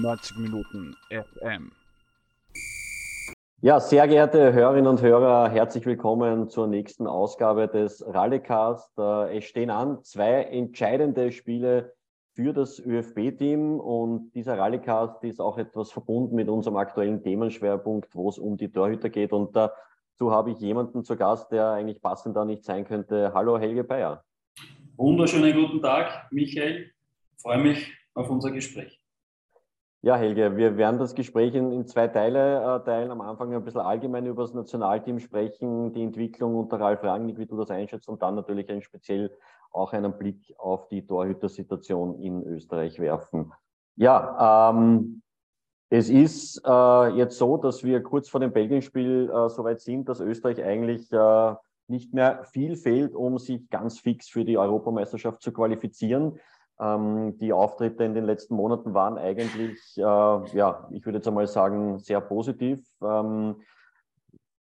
90 Minuten FM. Ja, sehr geehrte Hörerinnen und Hörer, herzlich willkommen zur nächsten Ausgabe des Rallycast. Äh, es stehen an zwei entscheidende Spiele für das ÖFB-Team und dieser Rallycast ist auch etwas verbunden mit unserem aktuellen Themenschwerpunkt, wo es um die Torhüter geht. Und dazu habe ich jemanden zu Gast, der eigentlich passender nicht sein könnte. Hallo Helge Bayer. Wunderschönen guten Tag, Michael. Ich freue mich auf unser Gespräch. Ja, Helge, wir werden das Gespräch in, in zwei Teile äh, teilen. Am Anfang ein bisschen allgemein über das Nationalteam sprechen, die Entwicklung unter Ralf Rangnick, wie du das einschätzt, und dann natürlich ein speziell auch einen Blick auf die Torhütersituation in Österreich werfen. Ja, ähm, es ist äh, jetzt so, dass wir kurz vor dem Belgien-Spiel äh, soweit sind, dass Österreich eigentlich äh, nicht mehr viel fehlt, um sich ganz fix für die Europameisterschaft zu qualifizieren. Ähm, die Auftritte in den letzten Monaten waren eigentlich, äh, ja, ich würde jetzt einmal sagen, sehr positiv. Ähm,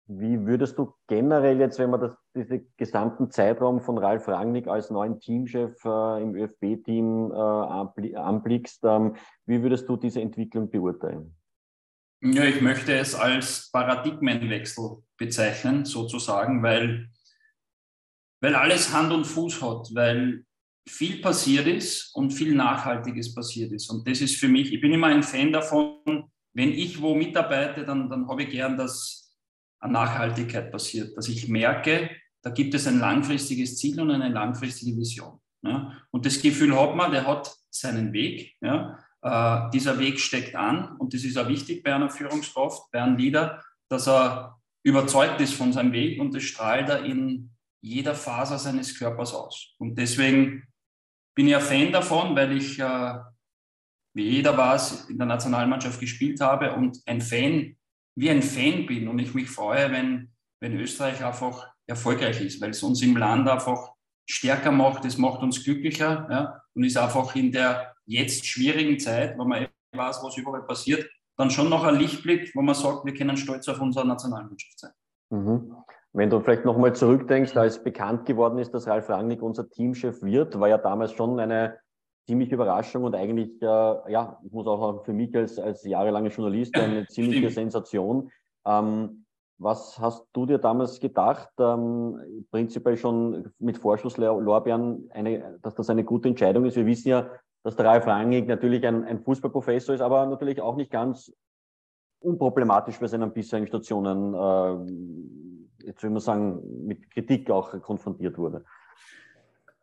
wie würdest du generell jetzt, wenn man das, diesen gesamten Zeitraum von Ralf Rangnick als neuen Teamchef äh, im ÖFB-Team äh, anblickst, ähm, wie würdest du diese Entwicklung beurteilen? Ja, ich möchte es als Paradigmenwechsel bezeichnen, sozusagen, weil, weil alles Hand und Fuß hat, weil viel passiert ist und viel Nachhaltiges passiert ist. Und das ist für mich, ich bin immer ein Fan davon, wenn ich wo mitarbeite, dann, dann habe ich gern, dass eine Nachhaltigkeit passiert, dass ich merke, da gibt es ein langfristiges Ziel und eine langfristige Vision. Ja? Und das Gefühl hat man, der hat seinen Weg. Ja? Äh, dieser Weg steckt an und das ist auch wichtig bei einer Führungskraft, bei einem Leader, dass er überzeugt ist von seinem Weg und das strahlt er in jeder Faser seines Körpers aus. Und deswegen bin ein Fan davon, weil ich, äh, wie jeder weiß, in der Nationalmannschaft gespielt habe und ein Fan, wie ein Fan bin und ich mich freue, wenn, wenn Österreich einfach erfolgreich ist, weil es uns im Land einfach stärker macht, es macht uns glücklicher ja, und ist einfach in der jetzt schwierigen Zeit, wo man weiß, was überall passiert, dann schon noch ein Lichtblick, wo man sagt, wir können stolz auf unsere Nationalmannschaft sein. Mhm. Wenn du vielleicht nochmal zurückdenkst, als bekannt geworden ist, dass Ralf Rangnick unser Teamchef wird, war ja damals schon eine ziemliche Überraschung und eigentlich, äh, ja, ich muss auch sagen, für mich als, als jahrelanger Journalist eine ziemliche Stimmt. Sensation. Ähm, was hast du dir damals gedacht, ähm, prinzipiell schon mit Vorschusslorbeeren, eine, dass das eine gute Entscheidung ist? Wir wissen ja, dass der Ralf Rangnick natürlich ein, ein Fußballprofessor ist, aber natürlich auch nicht ganz unproblematisch bei seinen bisherigen Stationen, äh, jetzt will man sagen, mit Kritik auch konfrontiert wurde.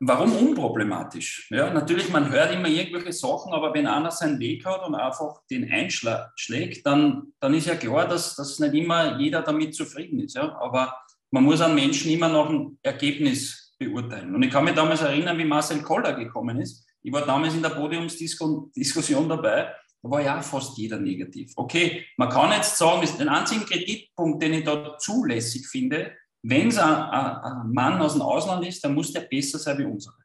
Warum unproblematisch? Ja, natürlich, man hört immer irgendwelche Sachen, aber wenn einer seinen Weg hat und einfach den einschlägt, dann, dann ist ja klar, dass, dass nicht immer jeder damit zufrieden ist. Ja? Aber man muss einen Menschen immer noch ein Ergebnis beurteilen. Und ich kann mich damals erinnern, wie Marcel Koller gekommen ist ich war damals in der Podiumsdiskussion dabei, da war ja fast jeder negativ. Okay, man kann jetzt sagen, das ist den einzigen Kreditpunkt, den ich da zulässig finde, wenn es ein, ein, Mann aus dem Ausland ist, dann muss der besser sein wie unsere.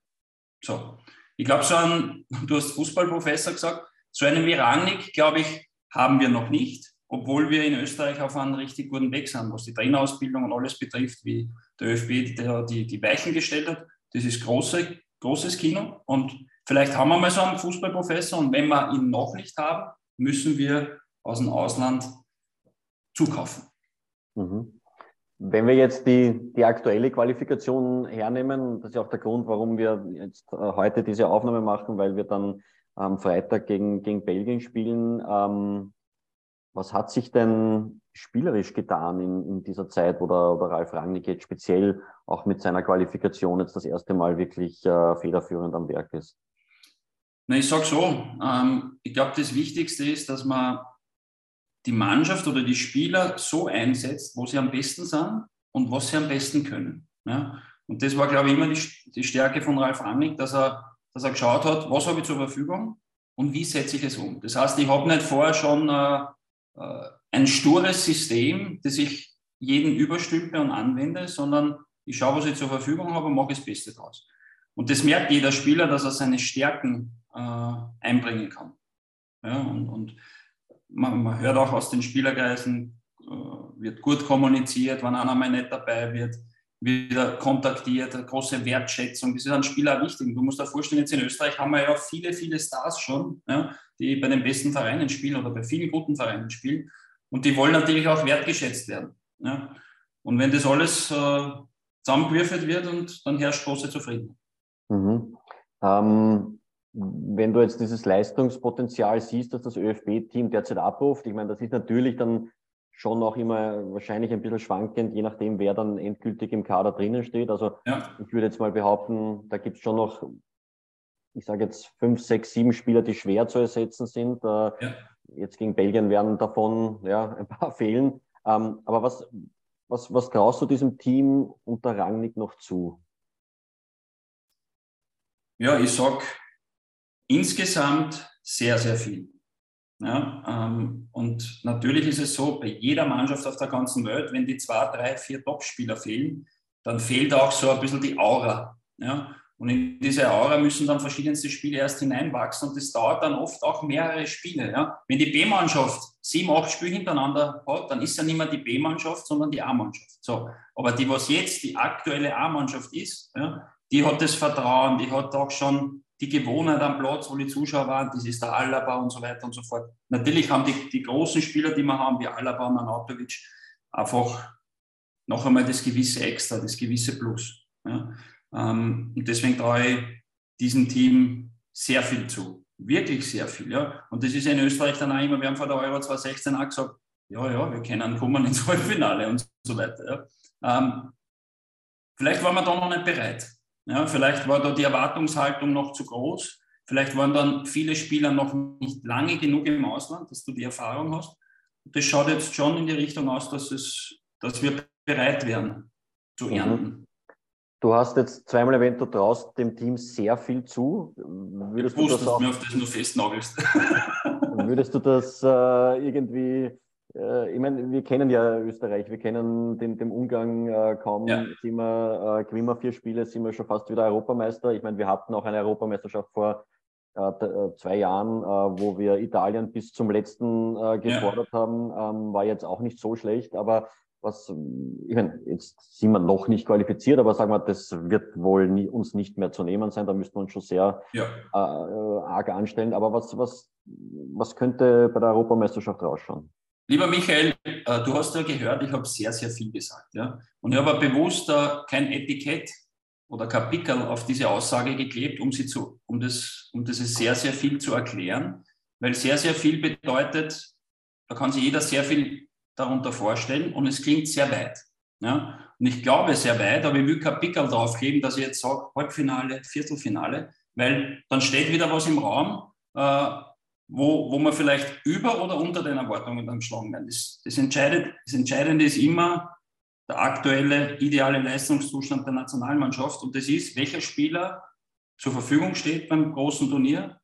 So, ich glaube, so ein, du hast Fußballprofessor gesagt, so einen wie Rangnick, glaube ich, haben wir noch nicht, obwohl wir in Österreich auf einem richtig guten Weg sind, was die Trainerausbildung und alles betrifft, wie der ÖFB die, die, die Weichen gestellt hat. Das ist große, großes Kino und Vielleicht haben wir mal so einen Fußballprofessor und wenn wir ihn noch nicht haben, müssen wir aus dem Ausland zukaufen. Mhm. Wenn wir jetzt die, die aktuelle Qualifikation hernehmen, das ist ja auch der Grund, warum wir jetzt äh, heute diese Aufnahme machen, weil wir dann am Freitag gegen, gegen Belgien spielen. Ähm, was hat sich denn spielerisch getan in, in dieser Zeit, wo der, der Ralf Rangnick jetzt speziell auch mit seiner Qualifikation jetzt das erste Mal wirklich äh, federführend am Werk ist? Na, ich sage so, ähm, ich glaube, das Wichtigste ist, dass man die Mannschaft oder die Spieler so einsetzt, wo sie am besten sind und was sie am besten können. Ja? Und das war, glaube ich, immer die, die Stärke von Ralf Rangnick, dass er, dass er geschaut hat, was habe ich zur Verfügung und wie setze ich es um. Das heißt, ich habe nicht vorher schon äh, äh, ein stures System, das ich jeden überstülpe und anwende, sondern ich schaue, was ich zur Verfügung habe und mache das Beste draus. Und das merkt jeder Spieler, dass er seine Stärken äh, einbringen kann. Ja, und, und man, man, hört auch aus den Spielerkreisen, äh, wird gut kommuniziert, wenn einer mal nicht dabei wird, wieder kontaktiert, eine große Wertschätzung. Das ist an Spieler wichtig. Du musst dir vorstellen, jetzt in Österreich haben wir ja viele, viele Stars schon, ja, die bei den besten Vereinen spielen oder bei vielen guten Vereinen spielen. Und die wollen natürlich auch wertgeschätzt werden. Ja. Und wenn das alles äh, zusammengewürfelt wird, und dann herrscht große Zufriedenheit. Mhm. Ähm, wenn du jetzt dieses Leistungspotenzial siehst, dass das ÖFB-Team derzeit abruft, ich meine, das ist natürlich dann schon auch immer wahrscheinlich ein bisschen schwankend, je nachdem, wer dann endgültig im Kader drinnen steht. Also ja. ich würde jetzt mal behaupten, da gibt es schon noch, ich sage jetzt fünf, sechs, sieben Spieler, die schwer zu ersetzen sind. Äh, ja. Jetzt gegen Belgien werden davon ja, ein paar fehlen. Ähm, aber was, was, was traust du diesem Team unter Rangnick noch zu? Ja, ich sage insgesamt sehr, sehr viel. Ja, ähm, und natürlich ist es so, bei jeder Mannschaft auf der ganzen Welt, wenn die zwei, drei, vier Topspieler fehlen, dann fehlt auch so ein bisschen die Aura. Ja? Und in diese Aura müssen dann verschiedenste Spiele erst hineinwachsen und das dauert dann oft auch mehrere Spiele. Ja? Wenn die B-Mannschaft sieben, acht Spiele hintereinander hat, dann ist ja nicht mehr die B-Mannschaft, sondern die A-Mannschaft. So. Aber die, was jetzt die aktuelle A-Mannschaft ist, ja, die hat das Vertrauen, die hat auch schon die Gewohnheit am Platz, wo die Zuschauer waren, das ist der Alaba und so weiter und so fort. Natürlich haben die, die großen Spieler, die wir haben, wie Alaba und Anatovic, einfach noch einmal das gewisse Extra, das gewisse Plus. Ja. Ähm, und deswegen traue ich diesem Team sehr viel zu. Wirklich sehr viel. Ja. Und das ist in Österreich dann auch immer, wir haben vor der Euro 2016 auch gesagt, ja, ja, wir können kommen ins Halbfinale und so weiter. Ja. Ähm, vielleicht waren wir da noch nicht bereit. Ja, vielleicht war da die Erwartungshaltung noch zu groß. Vielleicht waren dann viele Spieler noch nicht lange genug im Ausland, dass du die Erfahrung hast. Das schaut jetzt schon in die Richtung aus, dass, es, dass wir bereit wären zu mhm. ernten. Du hast jetzt zweimal erwähnt, du traust dem Team sehr viel zu. Würdest ich wusste, du das auch, dass du mir auf das nur festnagelst. würdest du das äh, irgendwie ich meine, wir kennen ja Österreich, wir kennen den, den Umgang äh, kaum. Ja. Sind wir, äh, gewinnen wir vier Spiele, sind wir schon fast wieder Europameister. Ich meine, wir hatten auch eine Europameisterschaft vor äh, äh zwei Jahren, äh, wo wir Italien bis zum letzten äh, gefordert ja. haben. Ähm, war jetzt auch nicht so schlecht, aber was, ich meine, jetzt sind wir noch nicht qualifiziert, aber sagen wir, das wird wohl nie, uns nicht mehr zu nehmen sein. Da müssten wir uns schon sehr ja. arg anstellen. Aber was, was, was könnte bei der Europameisterschaft rausschauen? Lieber Michael, äh, du hast ja gehört, ich habe sehr, sehr viel gesagt. Ja? Und ich habe bewusst kein Etikett oder kein Pickel auf diese Aussage geklebt, um, sie zu, um, das, um das sehr, sehr viel zu erklären. Weil sehr, sehr viel bedeutet, da kann sich jeder sehr viel darunter vorstellen und es klingt sehr weit. Ja? Und ich glaube sehr weit, aber ich will kein Pickel draufkleben, dass ich jetzt sage, Halbfinale, Viertelfinale, weil dann steht wieder was im Raum, äh, wo, wo man vielleicht über oder unter den Erwartungen dann schlagen werden. Das, das, entscheidet, das Entscheidende ist immer der aktuelle ideale Leistungszustand der Nationalmannschaft und das ist, welcher Spieler zur Verfügung steht beim großen Turnier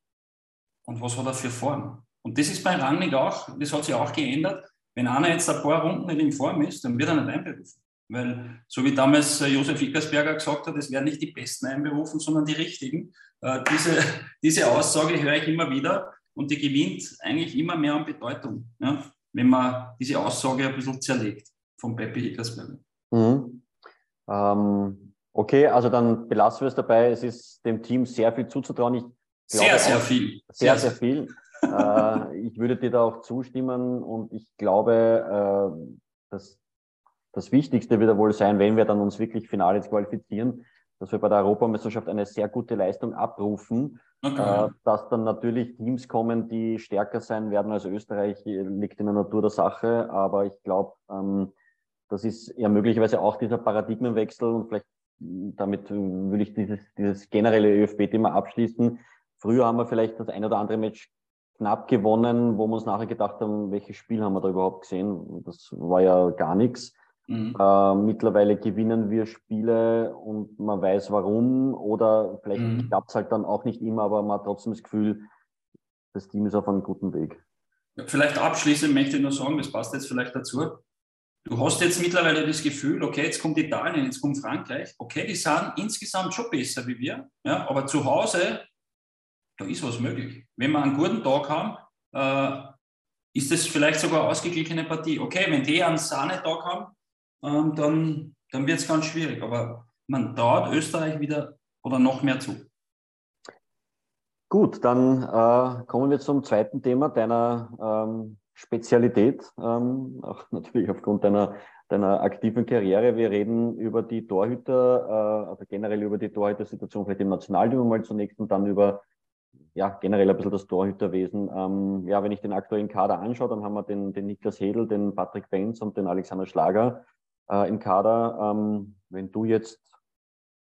und was hat er für Form. Und das ist bei Rangnick auch, das hat sich auch geändert. Wenn einer jetzt ein paar Runden nicht in Form ist, dann wird er nicht einberufen. Weil, so wie damals äh, Josef Ickersberger gesagt hat, es werden nicht die Besten einberufen, sondern die Richtigen. Äh, diese, diese Aussage höre ich immer wieder und die gewinnt eigentlich immer mehr an Bedeutung, ja, wenn man diese Aussage ein bisschen zerlegt von Pepe Hickersberger. Mhm. Ähm, okay, also dann belassen wir es dabei. Es ist dem Team sehr viel zuzutrauen. Ich sehr, sehr viel. Sehr, sehr, sehr viel. äh, ich würde dir da auch zustimmen und ich glaube, äh, dass das Wichtigste wird wohl sein, wenn wir dann uns wirklich final jetzt qualifizieren, dass wir bei der Europameisterschaft eine sehr gute Leistung abrufen. Okay. Äh, dass dann natürlich Teams kommen, die stärker sein werden als Österreich, liegt in der Natur der Sache. Aber ich glaube, ähm, das ist ja möglicherweise auch dieser Paradigmenwechsel und vielleicht damit will ich dieses, dieses generelle ÖFB-Thema abschließen. Früher haben wir vielleicht das ein oder andere Match knapp gewonnen, wo wir uns nachher gedacht haben, welches Spiel haben wir da überhaupt gesehen? Das war ja gar nichts. Mhm. Äh, mittlerweile gewinnen wir Spiele und man weiß warum oder vielleicht mhm. klappt es halt dann auch nicht immer, aber man hat trotzdem das Gefühl, das Team ist auf einem guten Weg. Vielleicht abschließend möchte ich nur sagen, das passt jetzt vielleicht dazu. Du hast jetzt mittlerweile das Gefühl, okay, jetzt kommt Italien, jetzt kommt Frankreich. Okay, die sind insgesamt schon besser wie wir, ja, aber zu Hause, da ist was möglich. Wenn wir einen guten Tag haben, äh, ist das vielleicht sogar eine ausgeglichene Partie. Okay, wenn die einen Sahnetag haben, ähm, dann, dann wird es ganz schwierig. Aber man traut Österreich wieder oder noch mehr zu. Gut, dann äh, kommen wir zum zweiten Thema deiner ähm, Spezialität, ähm, auch natürlich aufgrund deiner, deiner aktiven Karriere. Wir reden über die Torhüter, äh, also generell über die Torhüter-Situation vielleicht im Nationalteam mal zunächst und dann über ja, generell ein bisschen das Torhüterwesen. Ähm, ja, wenn ich den aktuellen Kader anschaue, dann haben wir den, den Niklas Hedel, den Patrick Benz und den Alexander Schlager äh, im Kader. Ähm, wenn du jetzt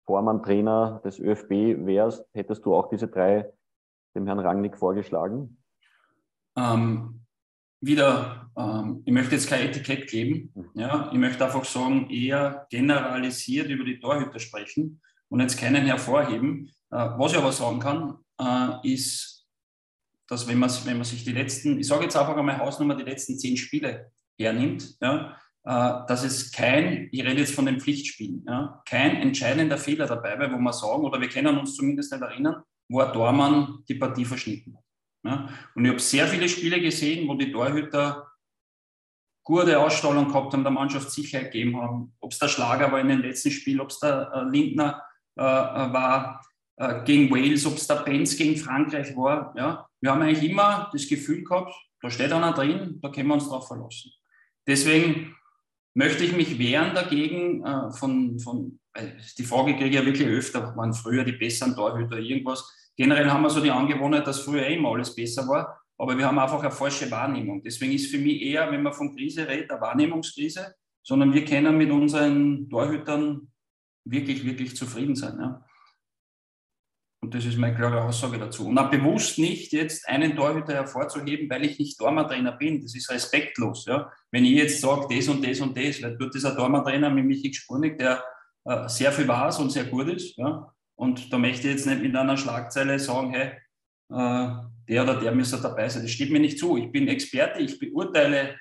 Vormann, Trainer des ÖFB wärst, hättest du auch diese drei dem Herrn Rangnick vorgeschlagen? Ähm, wieder, ähm, ich möchte jetzt kein Etikett geben. Mhm. Ja, ich möchte einfach sagen, eher generalisiert über die Torhüter sprechen und jetzt keinen hervorheben. Äh, was ich aber sagen kann, äh, ist, dass wenn man, wenn man sich die letzten, ich sage jetzt einfach einmal Hausnummer, die letzten zehn Spiele hernimmt, ja, dass es kein, ich rede jetzt von den Pflichtspielen, ja, kein entscheidender Fehler dabei war, wo man sagen, oder wir können uns zumindest nicht erinnern, wo ein Tormann die Partie verschnitten hat. Ja. Und ich habe sehr viele Spiele gesehen, wo die Torhüter gute Ausstrahlung gehabt haben, der Mannschaft Sicherheit gegeben haben. Ob es der Schlager war in den letzten Spielen, ob es der äh, Lindner äh, äh, war äh, gegen Wales, ob es der Benz gegen Frankreich war. Ja. Wir haben eigentlich immer das Gefühl gehabt, da steht einer drin, da können wir uns drauf verlassen. Deswegen möchte ich mich wehren dagegen äh, von, von die Frage kriege ich ja wirklich öfter, waren früher die besseren Torhüter irgendwas. Generell haben wir so die Angewohnheit, dass früher immer alles besser war, aber wir haben einfach eine falsche Wahrnehmung. Deswegen ist für mich eher, wenn man von Krise redet, eine Wahrnehmungskrise, sondern wir können mit unseren Torhütern wirklich, wirklich zufrieden sein. Ja. Und das ist meine klare Aussage dazu. Und auch bewusst nicht jetzt einen Torhüter hervorzuheben, weil ich nicht Tormann-Trainer bin. Das ist respektlos. Ja. Wenn ich jetzt sage, das und das und das, weil dort ist ein Tormann-Trainer mit Michi Spurnik, der äh, sehr viel weiß und sehr gut ist. Ja. Und da möchte ich jetzt nicht mit einer Schlagzeile sagen, hey, äh, der oder der müsste dabei sein. Das steht mir nicht zu. Ich bin Experte, ich beurteile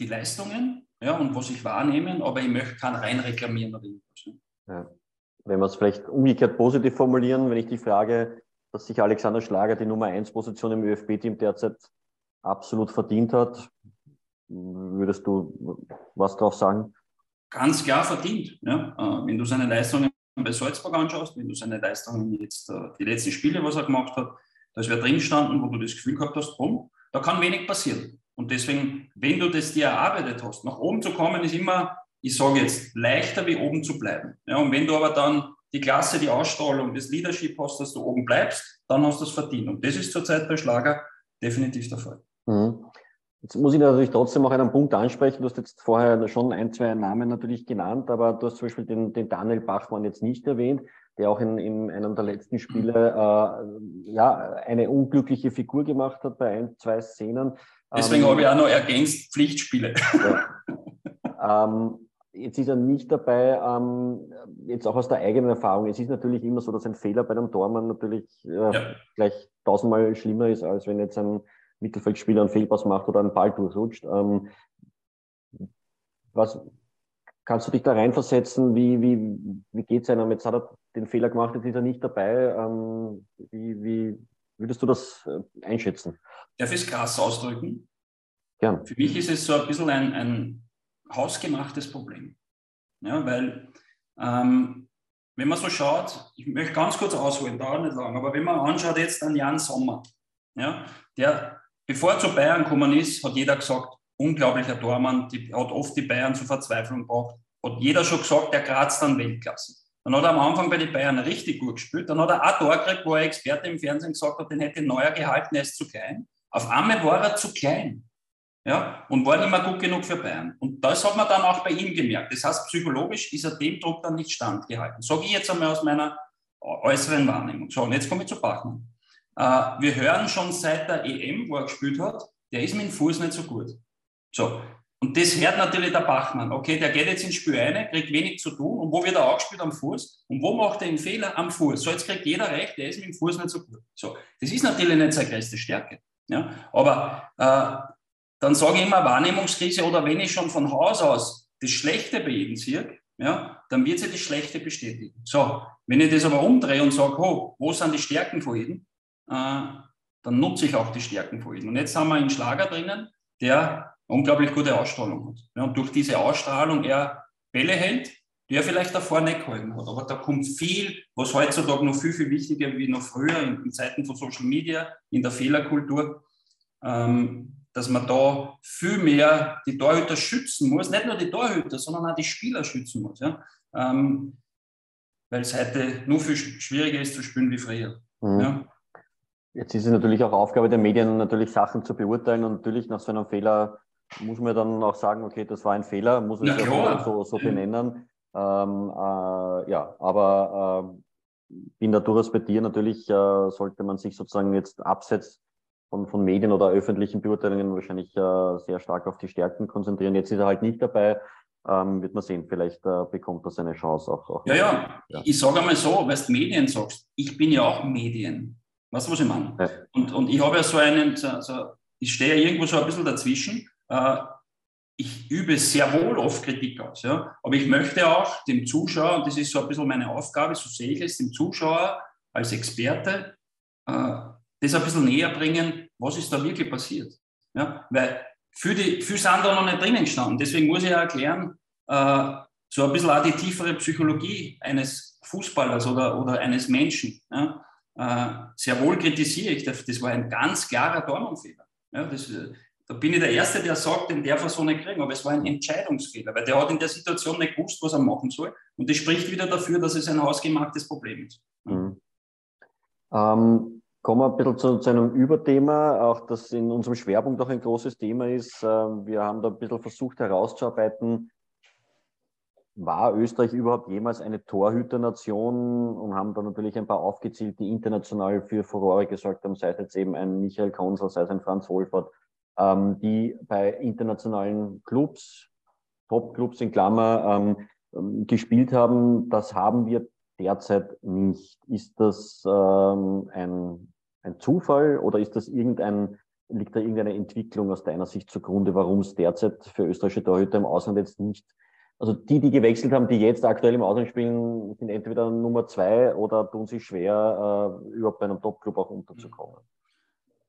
die Leistungen ja, und was ich wahrnehme, aber ich möchte keinen rein reklamieren oder irgendwas. Ja wenn wir es vielleicht umgekehrt positiv formulieren, wenn ich die Frage, dass sich Alexander Schlager die Nummer 1 Position im ÖFB-Team derzeit absolut verdient hat, würdest du was drauf sagen? Ganz klar verdient. Ja. Äh, wenn du seine Leistungen bei Salzburg anschaust, wenn du seine Leistungen jetzt, äh, die letzten Spiele, was er gemacht hat, da ist wer drin standen, wo du das Gefühl gehabt hast, boom, da kann wenig passieren. Und deswegen, wenn du das dir erarbeitet hast, nach oben zu kommen, ist immer ich sage jetzt, leichter wie oben zu bleiben. Ja, und wenn du aber dann die Klasse, die Ausstrahlung, das Leadership hast, dass du oben bleibst, dann hast du es verdient. Und das ist zurzeit bei Schlager definitiv der Fall. Mhm. Jetzt muss ich natürlich trotzdem auch einen Punkt ansprechen. Du hast jetzt vorher schon ein, zwei Namen natürlich genannt, aber du hast zum Beispiel den, den Daniel Bachmann jetzt nicht erwähnt, der auch in, in einem der letzten Spiele äh, ja, eine unglückliche Figur gemacht hat bei ein, zwei Szenen. Deswegen ähm, habe ich auch noch ergänzt Pflichtspiele. Ja. ähm, Jetzt ist er nicht dabei, ähm, jetzt auch aus der eigenen Erfahrung. Es ist natürlich immer so, dass ein Fehler bei einem Tormann natürlich äh, ja. gleich tausendmal schlimmer ist, als wenn jetzt ein Mittelfeldspieler einen Fehlpass macht oder einen Ball durchrutscht. Ähm, was kannst du dich da reinversetzen? Wie, wie, wie geht es einem? Jetzt hat er den Fehler gemacht, jetzt ist er nicht dabei. Ähm, wie, wie würdest du das äh, einschätzen? Darf ich es krass ausdrücken? Gern. Für mich ist es so ein bisschen ein, ein hausgemachtes Problem. Ja, weil ähm, wenn man so schaut, ich möchte ganz kurz ausholen, dauert nicht lang, aber wenn man anschaut jetzt an Jan Sommer, ja, der bevor er zu Bayern gekommen ist, hat jeder gesagt, unglaublicher Tormann, die, hat oft die Bayern zur Verzweiflung gebracht, hat jeder schon gesagt, der kratzt dann Weltklasse. Dann hat er am Anfang bei den Bayern richtig gut gespielt, dann hat er auch Tor gekriegt, wo er Experte im Fernsehen gesagt hat, den hätte Neuer gehalten, er ist zu klein. Auf einmal war er zu klein ja, und war nicht mehr gut genug für Bayern. Und das hat man dann auch bei ihm gemerkt. Das heißt, psychologisch ist er dem Druck dann nicht standgehalten. Sage ich jetzt einmal aus meiner äußeren Wahrnehmung. So, und jetzt komme ich zu Bachmann. Äh, wir hören schon seit der EM, wo er gespielt hat, der ist mit dem Fuß nicht so gut. So, und das hört natürlich der Bachmann. Okay, der geht jetzt ins Spiel rein, kriegt wenig zu tun. Und wo wird er auch gespielt? Am Fuß. Und wo macht er einen Fehler? Am Fuß. So, jetzt kriegt jeder recht, der ist mit dem Fuß nicht so gut. So, das ist natürlich nicht seine größte Stärke. Ja, aber äh, dann sage ich immer Wahrnehmungskrise oder wenn ich schon von Haus aus das Schlechte bei jedem sehe, ja, dann wird sich das Schlechte bestätigen. So, wenn ich das aber umdrehe und sage, oh, wo sind die Stärken von jedem, äh, dann nutze ich auch die Stärken von jedem. Und jetzt haben wir einen Schlager drinnen, der unglaublich gute Ausstrahlung hat. Ja, und durch diese Ausstrahlung er Bälle hält, die er vielleicht davor nicht gehalten hat. Aber da kommt viel, was heutzutage noch viel, viel wichtiger wie noch früher in, in Zeiten von Social Media, in der Fehlerkultur, ähm, dass man da viel mehr die Torhüter schützen muss. Nicht nur die Torhüter, sondern auch die Spieler schützen muss. Ja? Ähm, weil es heute nur viel schwieriger ist zu spielen wie früher. Mhm. Ja? Jetzt ist es natürlich auch Aufgabe der Medien, natürlich Sachen zu beurteilen und natürlich nach so einem Fehler muss man dann auch sagen, okay, das war ein Fehler, muss man ja so, so benennen. Ähm, äh, ja, aber äh, bin da durchaus bei dir. Natürlich äh, sollte man sich sozusagen jetzt abseits von, von Medien oder öffentlichen Beurteilungen wahrscheinlich äh, sehr stark auf die Stärken konzentrieren. Jetzt ist er halt nicht dabei. Ähm, wird man sehen, vielleicht äh, bekommt er seine Chance auch. auch ja, ja, ja, ich sage einmal so, weil du Medien sagst, ich bin ja auch Medien. Weißt du, was ich meine? Ja. Und, und ich habe ja so einen, so, so, ich stehe ja irgendwo so ein bisschen dazwischen. Äh, ich übe sehr wohl oft Kritik aus, ja. Aber ich möchte auch dem Zuschauer, und das ist so ein bisschen meine Aufgabe, so sehe ich es, dem Zuschauer als Experte, äh, das ein bisschen näher bringen, was ist da wirklich passiert. Ja? Weil für, die, für sind da noch nicht drinnen gestanden. Deswegen muss ich ja erklären, äh, so ein bisschen auch die tiefere Psychologie eines Fußballers oder, oder eines Menschen. Ja? Äh, sehr wohl kritisiere ich, das, war ein ganz klarer Dornenfehler. Ja, das, äh, da bin ich der Erste, der sagt, den darf er so nicht kriegen, aber es war ein Entscheidungsfehler, weil der hat in der Situation nicht gewusst, was er machen soll. Und das spricht wieder dafür, dass es ein hausgemachtes Problem ist. Mhm. Ähm, Kommen wir ein bisschen zu, zu, einem Überthema, auch das in unserem Schwerpunkt auch ein großes Thema ist. Ähm, wir haben da ein bisschen versucht herauszuarbeiten, war Österreich überhaupt jemals eine Torhüternation und haben da natürlich ein paar aufgezählt, die international für Furore gesorgt haben, sei es jetzt eben ein Michael Konsel, sei es ein Franz Wolfert, ähm, die bei internationalen Clubs, Top-Clubs in Klammer, ähm, gespielt haben. Das haben wir derzeit nicht. Ist das ähm, ein ein Zufall oder ist das irgendein, liegt da irgendeine Entwicklung aus deiner Sicht zugrunde, warum es derzeit für österreichische Torhüter im Ausland jetzt nicht, also die, die gewechselt haben, die jetzt aktuell im Ausland spielen, sind entweder Nummer zwei oder tun sich schwer, äh, überhaupt bei einem Top-Club auch unterzukommen?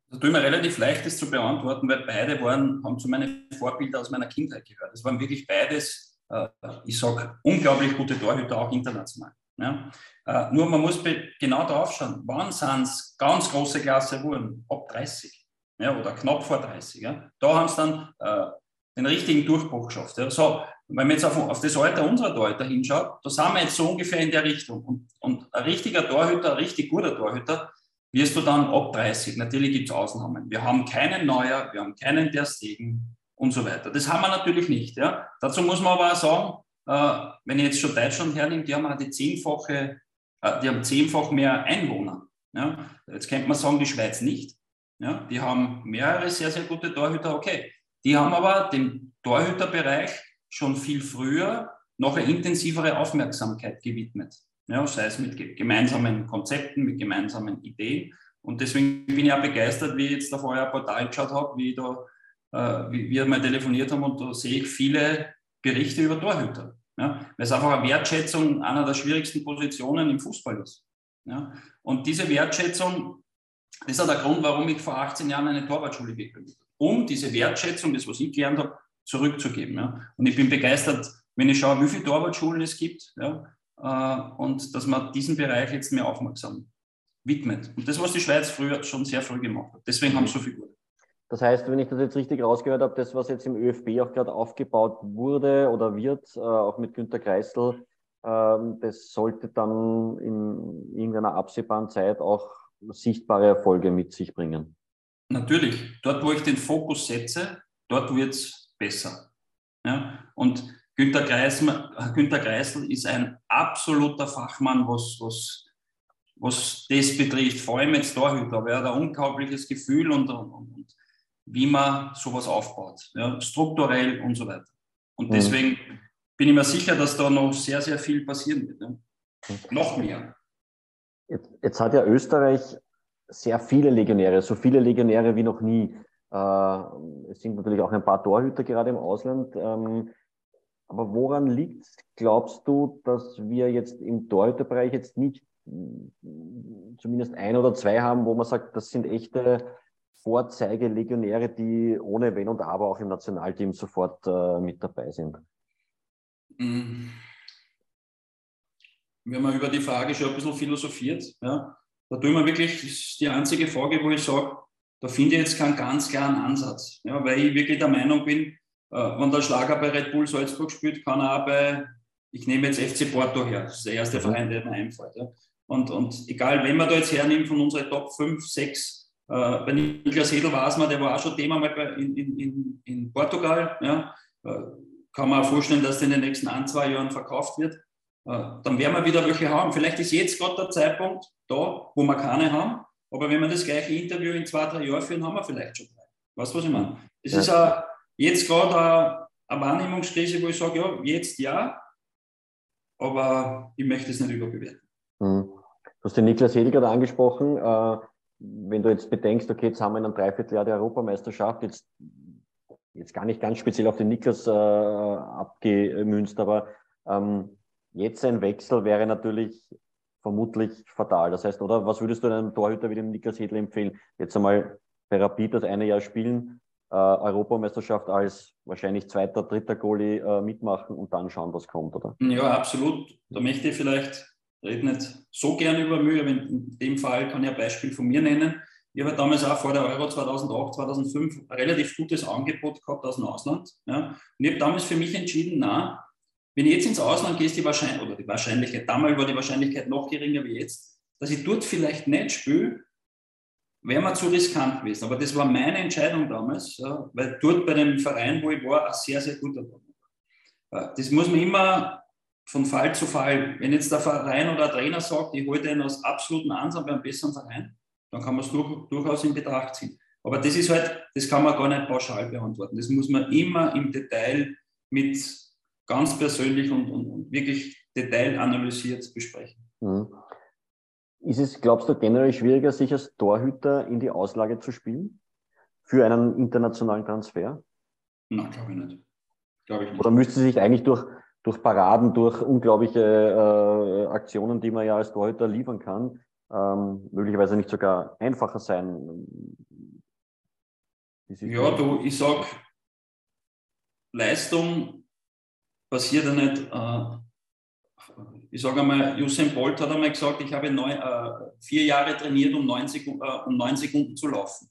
Das tut mir relativ leicht, das zu beantworten, weil beide waren, haben zu meinen Vorbildern aus meiner Kindheit gehört. Es waren wirklich beides, äh, ich sage, unglaublich gute Torhüter, auch international. Ja? Äh, nur man muss genau drauf schauen, wann sind es ganz große Klasse wurden? Ab 30 ja, oder knapp vor 30. Ja? Da haben sie dann äh, den richtigen Durchbruch geschafft. Ja? So, wenn man jetzt auf, auf, das Alter unserer Torhüter hinschaut, da sind wir jetzt so ungefähr in der Richtung. Und, und ein richtiger Torhüter, ein richtig guter Torhüter, wirst du dann ab 30. Natürlich gibt es Ausnahmen. Wir haben keinen Neuer, wir haben keinen Der Stegen und so weiter. Das haben wir natürlich nicht. Ja? Dazu muss man aber auch sagen, wenn ich jetzt schon Deutschland hernehme, die haben die zehnfache, äh, die haben zehnfach mehr Einwohner. Ja? Jetzt könnte man sagen, die Schweiz nicht. Ja? Die haben mehrere sehr, sehr gute Torhüter, okay. Die haben aber dem Torhüterbereich schon viel früher noch eine intensivere Aufmerksamkeit gewidmet. Ja, sei es mit gemeinsamen Konzepten, mit gemeinsamen Ideen. Und deswegen bin ich auch begeistert, wie ich jetzt vorher ein Portal geschaut habe, wie, da, äh, wie wir mal telefoniert haben. Und da sehe ich viele Berichte über Torhüter. Ja, weil es einfach eine Wertschätzung einer der schwierigsten Positionen im Fußball ist. Ja, und diese Wertschätzung, das ist auch der Grund, warum ich vor 18 Jahren eine Torwartschule gegründet habe. Um diese Wertschätzung, das, was ich gelernt habe, zurückzugeben. Ja. Und ich bin begeistert, wenn ich schaue, wie viele Torwartschulen es gibt ja, äh, und dass man diesen Bereich jetzt mehr aufmerksam widmet. Und das, was die Schweiz früher schon sehr früh gemacht hat. Deswegen haben so viele. Das heißt, wenn ich das jetzt richtig rausgehört habe, das, was jetzt im ÖFB auch gerade aufgebaut wurde oder wird, äh, auch mit Günter Kreisel, äh, das sollte dann in irgendeiner absehbaren Zeit auch sichtbare Erfolge mit sich bringen. Natürlich, dort, wo ich den Fokus setze, dort wird es besser. Ja? Und Günter Kreisel, Günter Kreisel ist ein absoluter Fachmann, was, was, was das betrifft, vor allem jetzt Torhüter, aber er hat ein unglaubliches Gefühl und, und, und wie man sowas aufbaut, ja, strukturell und so weiter. Und mhm. deswegen mhm. bin ich mir sicher, dass da noch sehr, sehr viel passieren wird. Mhm. Noch mehr. Jetzt, jetzt, hat ja Österreich sehr viele Legionäre, so viele Legionäre wie noch nie. Äh, es sind natürlich auch ein paar Torhüter gerade im Ausland. Ähm, aber woran liegt glaubst du, dass wir jetzt im Torhüterbereich jetzt nicht zumindest ein oder zwei haben, wo man sagt, das sind echte Vorzeigelegionäre, die ohne Wenn und Aber auch im Nationalteam sofort äh, mit dabei sind? Mhm. Wir haben über die Frage schon ein bisschen philosophiert. Ja. Da tun wir wirklich, das ist die einzige Frage, wo ich sage, da finde ich jetzt keinen ganz klaren Ansatz. Ja, weil ich wirklich der Meinung bin, äh, wenn der Schlager bei Red Bull Salzburg spielt, kann er auch bei, ich nehme jetzt FC Porto her, das ist der erste mhm. Verein, der mir einfällt. Ja. Und, und egal, wenn man da jetzt hernimmt von unseren Top 5, 6, äh, bei Niklas Hedel weiß man, der war auch schon Thema mal bei, in, in, in Portugal. Ja. Äh, kann man auch vorstellen, dass der in den nächsten ein, zwei Jahren verkauft wird. Äh, dann werden wir wieder welche haben. Vielleicht ist jetzt gerade der Zeitpunkt da, wo wir keine haben. Aber wenn wir das gleiche Interview in zwei, drei Jahren führen, haben wir vielleicht schon drei. Weißt du, was ich meine? Es ja. ist a, jetzt gerade eine Wahrnehmungskrise, wo ich sage, ja, jetzt ja, aber ich möchte es nicht überbewerten. Mhm. Du hast den Niklas Hediger angesprochen. Wenn du jetzt bedenkst, okay, jetzt haben wir in einem Dreivierteljahr die Europameisterschaft, jetzt, jetzt gar nicht ganz speziell auf den Niklas äh, abgemünzt, aber ähm, jetzt ein Wechsel wäre natürlich vermutlich fatal. Das heißt, oder was würdest du einem Torhüter wie dem Niklas Hedl empfehlen? Jetzt einmal bei Rapid das eine Jahr spielen, äh, Europameisterschaft als wahrscheinlich zweiter, dritter Goalie äh, mitmachen und dann schauen, was kommt, oder? Ja, absolut. Da möchte ich vielleicht, rede nicht so gerne über Mühe, aber in dem Fall kann ich ein Beispiel von mir nennen. Ich habe damals auch vor der Euro 2008, 2005 ein relativ gutes Angebot gehabt aus dem Ausland. Ja. Und ich habe damals für mich entschieden, na, wenn ich jetzt ins Ausland gehe, ist die Wahrscheinlichkeit, oder die Wahrscheinlichkeit, damals war die Wahrscheinlichkeit noch geringer wie jetzt, dass ich dort vielleicht nicht spiele, wäre mir zu riskant gewesen. Aber das war meine Entscheidung damals, ja, weil dort bei dem Verein, wo ich war, ein sehr, sehr guter war. Das muss man immer von Fall zu Fall, wenn jetzt der Verein oder der Trainer sagt, ich hole den aus absoluten Ansatz bei einem besseren Verein, dann kann man es durch, durchaus in Betracht ziehen. Aber das ist halt, das kann man gar nicht pauschal beantworten. Das muss man immer im Detail mit ganz persönlich und, und, und wirklich detailanalysiert besprechen. Mhm. Ist es, glaubst du, generell schwieriger, sich als Torhüter in die Auslage zu spielen? Für einen internationalen Transfer? Nein, glaube ich nicht. Glaube ich nicht. Oder müsste sich eigentlich durch, durch Paraden, durch unglaubliche äh, Aktionen, die man ja als Torhüter liefern kann, ähm, möglicherweise nicht sogar einfacher sein? Ja, du, ich sag, Leistung passiert ja nicht. Äh, ich sage einmal, Usain Bolt hat einmal gesagt, ich habe neun, äh, vier Jahre trainiert, um neun, Sekunden, äh, um neun Sekunden zu laufen.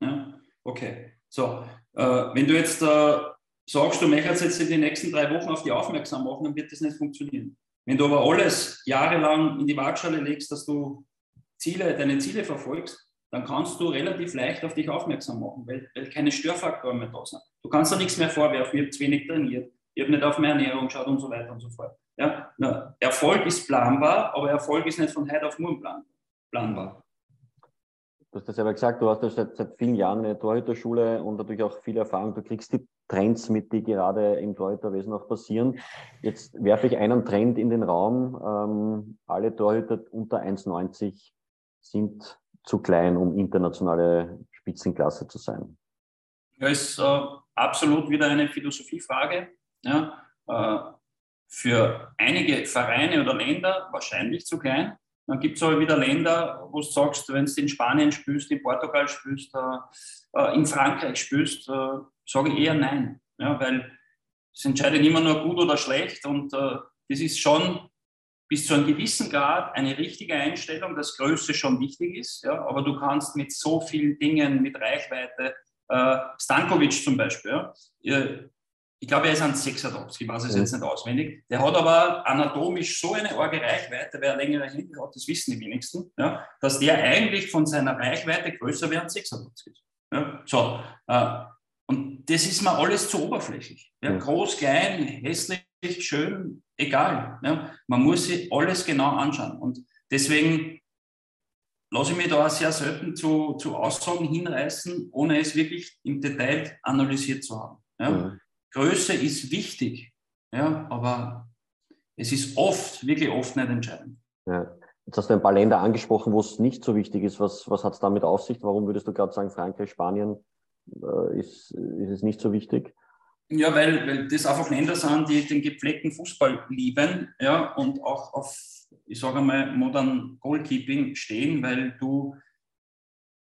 Ja? Okay, so. Äh, wenn du jetzt äh, sagst, du möchtest jetzt in den nächsten drei Wochen auf die aufmerksam machen, dann wird das nicht funktionieren. Wenn du aber alles jahrelang in die Waagschale legst, dass du Ziele, deine Ziele verfolgst, dann kannst du relativ leicht auf dich aufmerksam machen, weil, weil keine Störfaktoren mehr da sind. Du kannst da nichts mehr vorwerfen, ich habe zu wenig trainiert, ich habe nicht auf meine Ernährung geschaut und so weiter und so fort. Ja? Na, Erfolg ist planbar, aber Erfolg ist nicht von heute auf morgen plan planbar. Du hast das selber gesagt, du hast ja seit, seit vielen Jahren eine Torhüterschule und natürlich auch viel Erfahrung. Du kriegst die Trends mit, die gerade im Torhüterwesen auch passieren. Jetzt werfe ich einen Trend in den Raum. Ähm, alle Torhüter unter 1,90 sind zu klein, um internationale Spitzenklasse zu sein. Ja, ist äh, absolut wieder eine Philosophiefrage. Ja, äh, für einige Vereine oder Länder wahrscheinlich zu klein. Dann gibt es aber wieder Länder, wo du sagst, wenn du in Spanien spielst, in Portugal spielst, äh, in Frankreich spielst, äh, sage eher nein. Ja, weil es entscheidet immer nur gut oder schlecht und äh, das ist schon bis zu einem gewissen Grad eine richtige Einstellung, dass Größe schon wichtig ist. Ja, aber du kannst mit so vielen Dingen, mit Reichweite, äh, Stankovic zum Beispiel, ja, ich glaube, er ist ein 86, ich weiß es jetzt nicht auswendig. Der hat aber anatomisch so eine arge Reichweite, wer längere Hände hat, das wissen die wenigsten, ja, dass der eigentlich von seiner Reichweite größer wäre als 86 ist. Ja, so, äh, das ist mir alles zu oberflächlich. Ja, ja. Groß, klein, hässlich, schön, egal. Ja, man muss sich alles genau anschauen. Und deswegen lasse ich mich da sehr selten zu, zu Aussagen hinreißen, ohne es wirklich im Detail analysiert zu haben. Ja. Größe ist wichtig, ja, aber es ist oft, wirklich oft nicht entscheidend. Jetzt hast du ein paar Länder angesprochen, wo es nicht so wichtig ist. Was, was hat es damit auf sich? Warum würdest du gerade sagen, Frankreich, Spanien äh, ist, ist es nicht so wichtig? Ja, weil, weil das einfach Länder sind, die den gepflegten Fußball lieben ja, und auch auf, ich sage mal, modern Goalkeeping stehen, weil du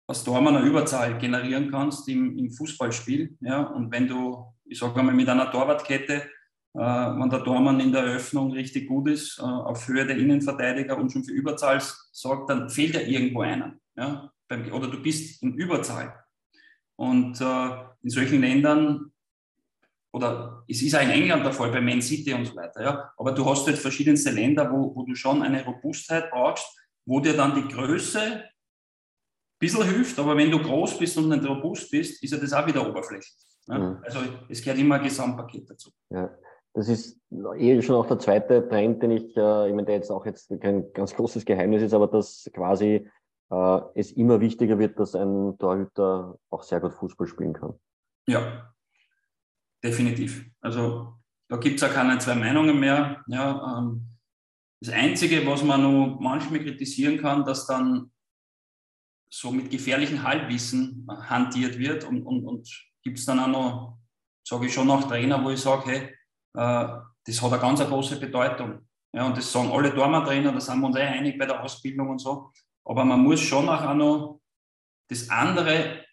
aus Tormann eine Überzahl generieren kannst im, im Fußballspiel. Ja, und wenn du ich sage einmal, mit einer Torwartkette äh, wenn der Tormann in der Eröffnung richtig gut ist, äh, auf Höhe der Innenverteidiger und schon für Überzahl sorgt, dann fehlt ja irgendwo einer. Ja? Oder du bist in Überzahl. Und äh, in solchen Ländern, oder es ist auch in England der Fall, bei Man City und so weiter, ja, aber du hast halt verschiedenste Länder, wo, wo du schon eine Robustheit brauchst, wo dir dann die Größe ein bisschen hilft, aber wenn du groß bist und nicht robust bist, ist ja das auch wieder oberflächlich. Ja? Mhm. Also es gehört immer ein Gesamtpaket dazu. Ja. Das ist eh schon auch der zweite Trend, den ich, äh, ich meine, der jetzt auch jetzt kein ganz großes Geheimnis ist, aber dass quasi äh, es immer wichtiger wird, dass ein Torhüter auch sehr gut Fußball spielen kann. Ja, definitiv. Also da gibt es auch keine zwei Meinungen mehr. Ja, ähm, das Einzige, was man noch manchmal kritisieren kann, dass dann so mit gefährlichen Halbwissen hantiert wird und, und, und gibt es dann auch noch, sage ich schon noch Trainer, wo ich sage, hey, äh, das hat eine ganz große Bedeutung. Ja, und das sagen alle Dormer-Trainer, da sind wir uns eh einig bei der Ausbildung und so. Aber man muss schon auch noch das andere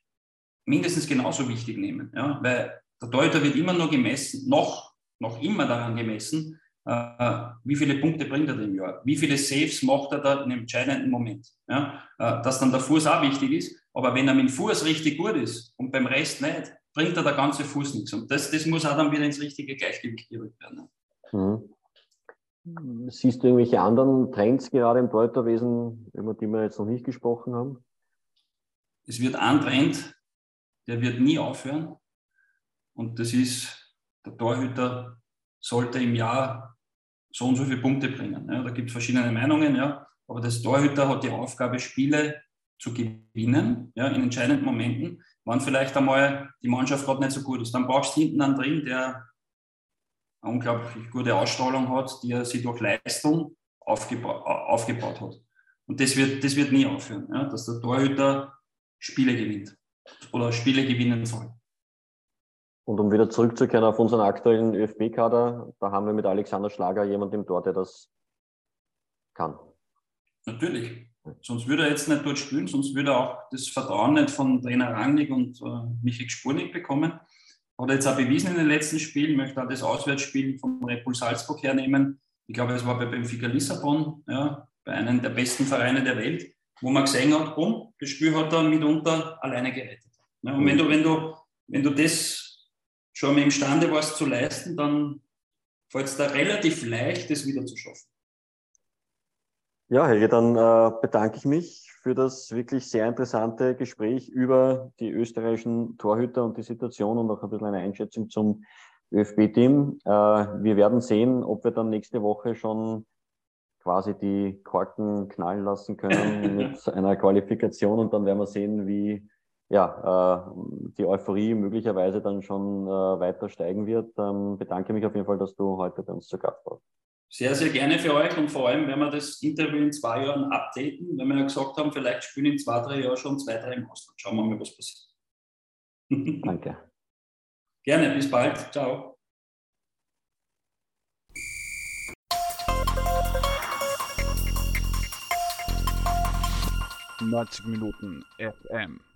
mindestens genauso wichtig nehmen. Ja? Weil der Torhüter wird immer nur gemessen, noch, noch immer daran gemessen, äh, wie viele Punkte bringt er im Jahr, wie viele Saves macht er da im entscheidenden Moment. Ja? Äh, dass dann der Fuß auch wichtig ist, aber wenn er mit dem Fuß richtig gut ist und beim Rest nicht, bringt er der ganze Fuß nichts. Und das, das muss auch dann wieder ins richtige Gleichgewicht gerückt werden. Mhm. Siehst du irgendwelche anderen Trends gerade im Torhüterwesen, über die wir jetzt noch nicht gesprochen haben? Es wird ein Trend, der wird nie aufhören. Und das ist, der Torhüter sollte im Jahr so und so viele Punkte bringen. Ja, da gibt es verschiedene Meinungen, ja. Aber das Torhüter hat die Aufgabe, Spiele zu gewinnen, ja, in entscheidenden Momenten, wann vielleicht einmal die Mannschaft gerade nicht so gut ist. Dann brauchst du hinten einen drin, der eine unglaublich gute Ausstrahlung hat, die er sich durch Leistung aufgeba aufgebaut hat. Und das wird, das wird nie aufhören, ja, dass der Torhüter Spiele gewinnt oder Spiele gewinnen soll. Und um wieder zurückzukehren auf unseren aktuellen ÖFB-Kader, da haben wir mit Alexander Schlager jemanden im Tor, der das kann. Natürlich. Sonst würde er jetzt nicht dort spielen, sonst würde er auch das Vertrauen nicht von Trainer Rangnick und äh, Michael Spurnik bekommen. Hat jetzt auch bewiesen in den letzten Spielen, möchte auch das Auswärtsspiel vom Red Bull Salzburg hernehmen. Ich glaube, es war bei Benfica Lissabon, ja, bei einem der besten Vereine der Welt, wo man gesehen hat, boom, das Spiel hat er mitunter alleine gerettet. Ja, und wenn du, wenn, du, wenn du das schon mal imstande warst zu leisten, dann fällt es da relativ leicht, das wieder zu schaffen. Ja, Helge, dann äh, bedanke ich mich für das wirklich sehr interessante Gespräch über die österreichischen Torhüter und die Situation und auch ein bisschen eine Einschätzung zum ÖFB-Team. Äh, wir werden sehen, ob wir dann nächste Woche schon quasi die Korken knallen lassen können mit einer Qualifikation und dann werden wir sehen, wie ja, äh, die Euphorie möglicherweise dann schon äh, weiter steigen wird. Ähm, bedanke mich auf jeden Fall, dass du heute bei uns zu Gast warst. Sehr, sehr gerne für euch und vor allem, wenn wir das Interview in zwei Jahren updaten, wenn wir ja gesagt haben, vielleicht spielen in zwei, drei Jahren schon zwei, drei im Ausland. Schauen wir mal, was passiert. Danke. Gerne, bis bald. Ciao. Neunzig Minuten FM.